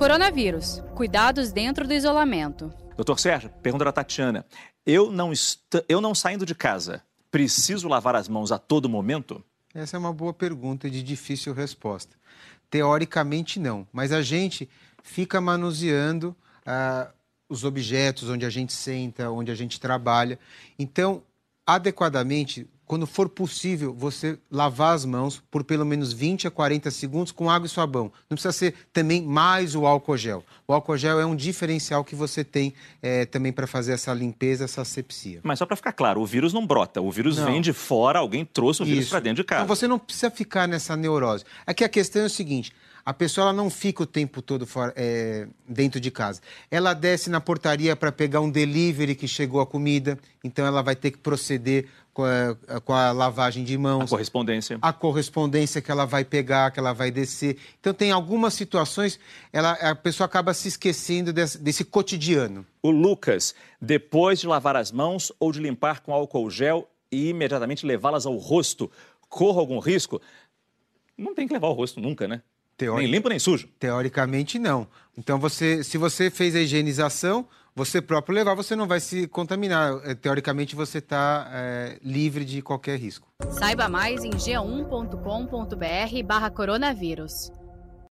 Coronavírus. Cuidados dentro do isolamento. Doutor Sérgio, pergunta da Tatiana. Eu não, est... eu não saindo de casa, preciso lavar as mãos a todo momento? Essa é uma boa pergunta e de difícil resposta. Teoricamente, não. Mas a gente fica manuseando ah, os objetos onde a gente senta, onde a gente trabalha. Então, adequadamente, quando for possível, você lavar as mãos por pelo menos 20 a 40 segundos com água e sabão. Não precisa ser também mais o álcool gel. O álcool gel é um diferencial que você tem é, também para fazer essa limpeza, essa asepsia. Mas só para ficar claro, o vírus não brota. O vírus não. vem de fora, alguém trouxe o vírus para dentro de casa. Então você não precisa ficar nessa neurose. Aqui a questão é o seguinte: a pessoa ela não fica o tempo todo fora, é, dentro de casa. Ela desce na portaria para pegar um delivery que chegou a comida, então ela vai ter que proceder com a, com a, lavagem de mãos. A correspondência. A correspondência que ela vai pegar, que ela vai descer. Então, tem algumas situações, ela, a pessoa acaba se esquecendo desse, desse cotidiano. O Lucas, depois de lavar as mãos ou de limpar com álcool gel e imediatamente levá-las ao rosto, corra algum risco? Não tem que levar o rosto nunca, né? Teori... Nem limpo nem sujo. Teoricamente, não. Então, você, se você fez a higienização, você próprio levar, você não vai se contaminar. É, teoricamente, você está é, livre de qualquer risco. Saiba mais em g1.com.br barra coronavírus.